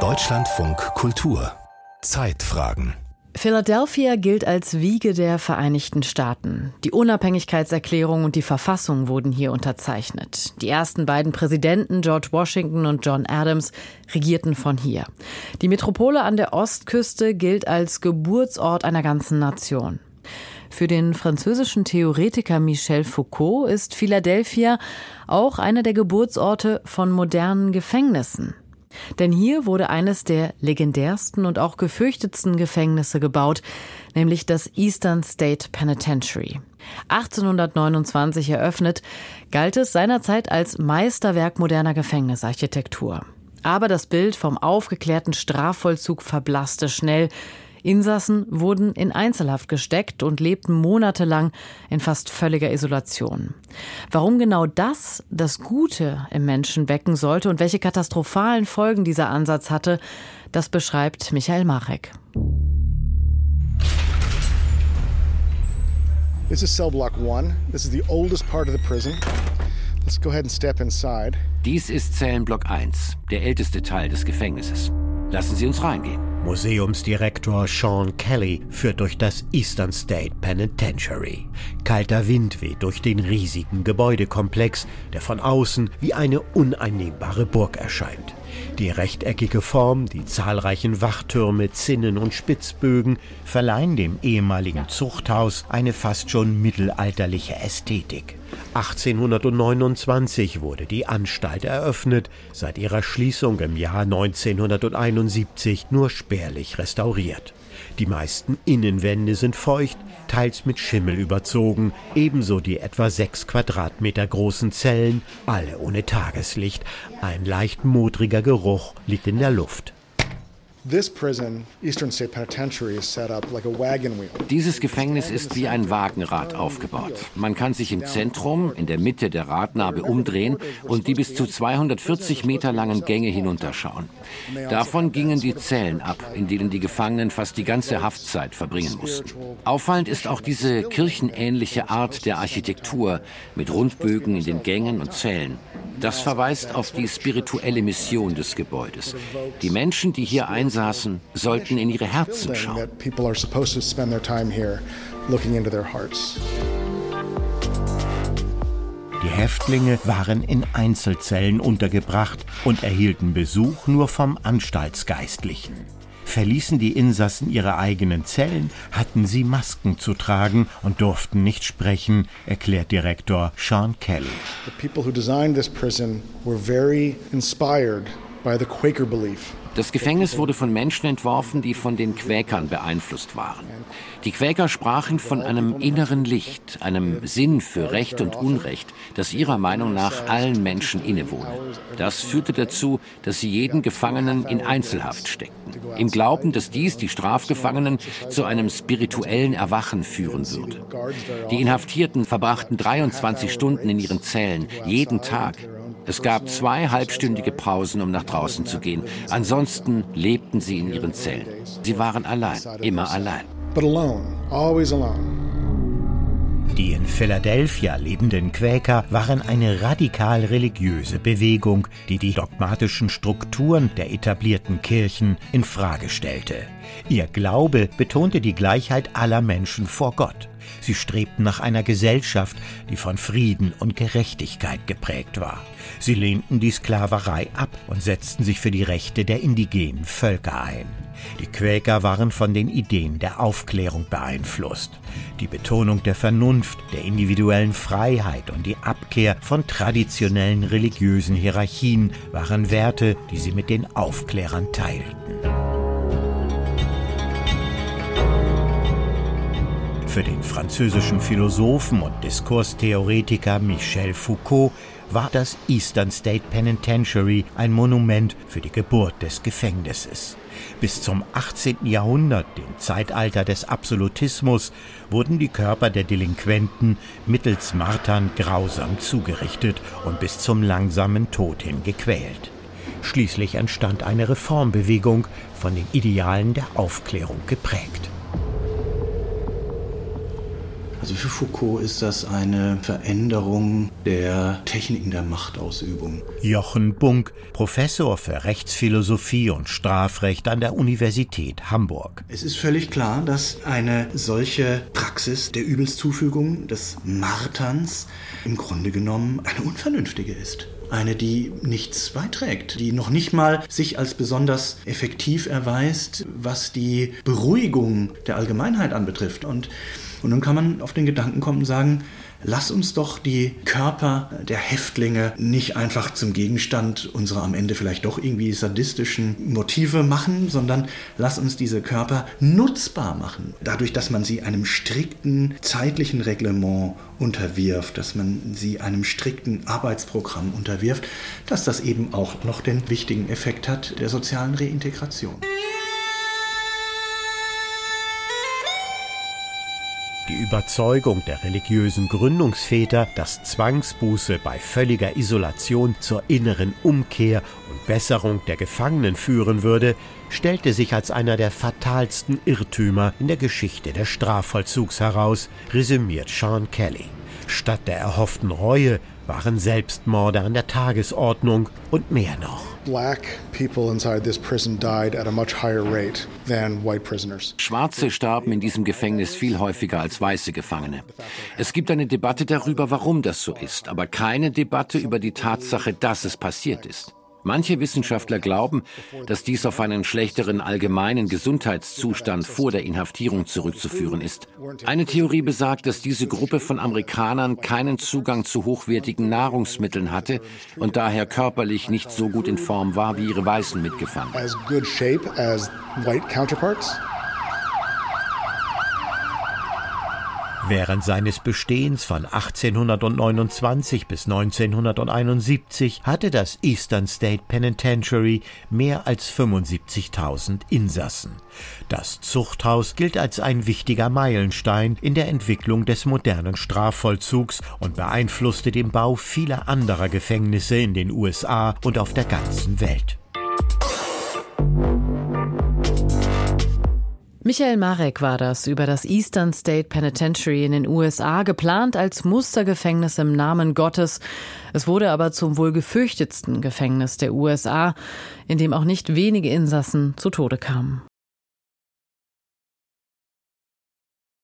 Deutschlandfunk Kultur Zeitfragen Philadelphia gilt als Wiege der Vereinigten Staaten. Die Unabhängigkeitserklärung und die Verfassung wurden hier unterzeichnet. Die ersten beiden Präsidenten, George Washington und John Adams, regierten von hier. Die Metropole an der Ostküste gilt als Geburtsort einer ganzen Nation. Für den französischen Theoretiker Michel Foucault ist Philadelphia auch einer der Geburtsorte von modernen Gefängnissen. Denn hier wurde eines der legendärsten und auch gefürchtetsten Gefängnisse gebaut, nämlich das Eastern State Penitentiary. 1829 eröffnet, galt es seinerzeit als Meisterwerk moderner Gefängnisarchitektur. Aber das Bild vom aufgeklärten Strafvollzug verblasste schnell, Insassen wurden in Einzelhaft gesteckt und lebten monatelang in fast völliger Isolation. Warum genau das das Gute im Menschen wecken sollte und welche katastrophalen Folgen dieser Ansatz hatte, das beschreibt Michael Marek. This is cell block one. This is the oldest part of the prison. Let's go ahead and step inside. Dies ist Zellenblock 1, der älteste Teil des Gefängnisses. Lassen Sie uns reingehen. Museumsdirektor Sean Kelly führt durch das Eastern State Penitentiary. Kalter Wind weht durch den riesigen Gebäudekomplex, der von außen wie eine uneinnehmbare Burg erscheint. Die rechteckige Form, die zahlreichen Wachtürme, Zinnen und Spitzbögen verleihen dem ehemaligen Zuchthaus eine fast schon mittelalterliche Ästhetik. 1829 wurde die Anstalt eröffnet, seit ihrer Schließung im Jahr 1971 nur spärlich restauriert. Die meisten Innenwände sind feucht, teils mit Schimmel überzogen, ebenso die etwa sechs Quadratmeter großen Zellen, alle ohne Tageslicht. Ein leicht modriger Geruch liegt in der Luft. Dieses Gefängnis ist wie ein Wagenrad aufgebaut. Man kann sich im Zentrum, in der Mitte der Radnabe umdrehen und die bis zu 240 Meter langen Gänge hinunterschauen. Davon gingen die Zellen ab, in denen die Gefangenen fast die ganze Haftzeit verbringen mussten. Auffallend ist auch diese kirchenähnliche Art der Architektur mit Rundbögen in den Gängen und Zellen. Das verweist auf die spirituelle Mission des Gebäudes. Die Menschen, die hier einsaßen, sollten in ihre Herzen schauen. Die Häftlinge waren in Einzelzellen untergebracht und erhielten Besuch nur vom Anstaltsgeistlichen. Verließen die Insassen ihre eigenen Zellen, hatten sie Masken zu tragen und durften nicht sprechen, erklärt Direktor Sean Kelly. The people who designed this prison were very inspired by the Quaker belief das Gefängnis wurde von Menschen entworfen, die von den Quäkern beeinflusst waren. Die Quäker sprachen von einem inneren Licht, einem Sinn für Recht und Unrecht, das ihrer Meinung nach allen Menschen innewohne. Das führte dazu, dass sie jeden Gefangenen in Einzelhaft steckten, im Glauben, dass dies die Strafgefangenen zu einem spirituellen Erwachen führen würde. Die Inhaftierten verbrachten 23 Stunden in ihren Zellen, jeden Tag. Es gab zwei halbstündige Pausen, um nach draußen zu gehen. Ansonsten lebten sie in ihren Zellen. Sie waren allein, immer allein. Die in Philadelphia lebenden Quäker waren eine radikal religiöse Bewegung, die die dogmatischen Strukturen der etablierten Kirchen in Frage stellte. Ihr Glaube betonte die Gleichheit aller Menschen vor Gott. Sie strebten nach einer Gesellschaft, die von Frieden und Gerechtigkeit geprägt war. Sie lehnten die Sklaverei ab und setzten sich für die Rechte der indigenen Völker ein. Die Quäker waren von den Ideen der Aufklärung beeinflusst. Die Betonung der Vernunft, der individuellen Freiheit und die Abkehr von traditionellen religiösen Hierarchien waren Werte, die sie mit den Aufklärern teilten. Für den französischen Philosophen und Diskurstheoretiker Michel Foucault war das Eastern State Penitentiary ein Monument für die Geburt des Gefängnisses. Bis zum 18. Jahrhundert, dem Zeitalter des Absolutismus, wurden die Körper der Delinquenten mittels Martern grausam zugerichtet und bis zum langsamen Tod hin gequält. Schließlich entstand eine Reformbewegung, von den Idealen der Aufklärung geprägt. Also für Foucault ist das eine Veränderung der Techniken der Machtausübung. Jochen Bunk, Professor für Rechtsphilosophie und Strafrecht an der Universität Hamburg. Es ist völlig klar, dass eine solche Praxis der Übelszufügung, des Marterns, im Grunde genommen eine unvernünftige ist. Eine, die nichts beiträgt, die noch nicht mal sich als besonders effektiv erweist, was die Beruhigung der Allgemeinheit anbetrifft. Und, und nun kann man auf den Gedanken kommen und sagen, Lass uns doch die Körper der Häftlinge nicht einfach zum Gegenstand unserer am Ende vielleicht doch irgendwie sadistischen Motive machen, sondern lass uns diese Körper nutzbar machen. Dadurch, dass man sie einem strikten zeitlichen Reglement unterwirft, dass man sie einem strikten Arbeitsprogramm unterwirft, dass das eben auch noch den wichtigen Effekt hat der sozialen Reintegration. Die Überzeugung der religiösen Gründungsväter, dass Zwangsbuße bei völliger Isolation zur inneren Umkehr und Besserung der Gefangenen führen würde, stellte sich als einer der fatalsten Irrtümer in der Geschichte des Strafvollzugs heraus, resümiert Sean Kelly. Statt der erhofften Reue waren Selbstmorde an der Tagesordnung und mehr noch. Schwarze starben in diesem Gefängnis viel häufiger als weiße Gefangene. Es gibt eine Debatte darüber, warum das so ist, aber keine Debatte über die Tatsache, dass es passiert ist. Manche Wissenschaftler glauben, dass dies auf einen schlechteren allgemeinen Gesundheitszustand vor der Inhaftierung zurückzuführen ist. Eine Theorie besagt, dass diese Gruppe von Amerikanern keinen Zugang zu hochwertigen Nahrungsmitteln hatte und daher körperlich nicht so gut in Form war wie ihre weißen Mitgefangenen. Während seines Bestehens von 1829 bis 1971 hatte das Eastern State Penitentiary mehr als 75.000 Insassen. Das Zuchthaus gilt als ein wichtiger Meilenstein in der Entwicklung des modernen Strafvollzugs und beeinflusste den Bau vieler anderer Gefängnisse in den USA und auf der ganzen Welt. Michael Marek war das über das Eastern State Penitentiary in den USA, geplant als Mustergefängnis im Namen Gottes. Es wurde aber zum wohl gefürchtetsten Gefängnis der USA, in dem auch nicht wenige Insassen zu Tode kamen.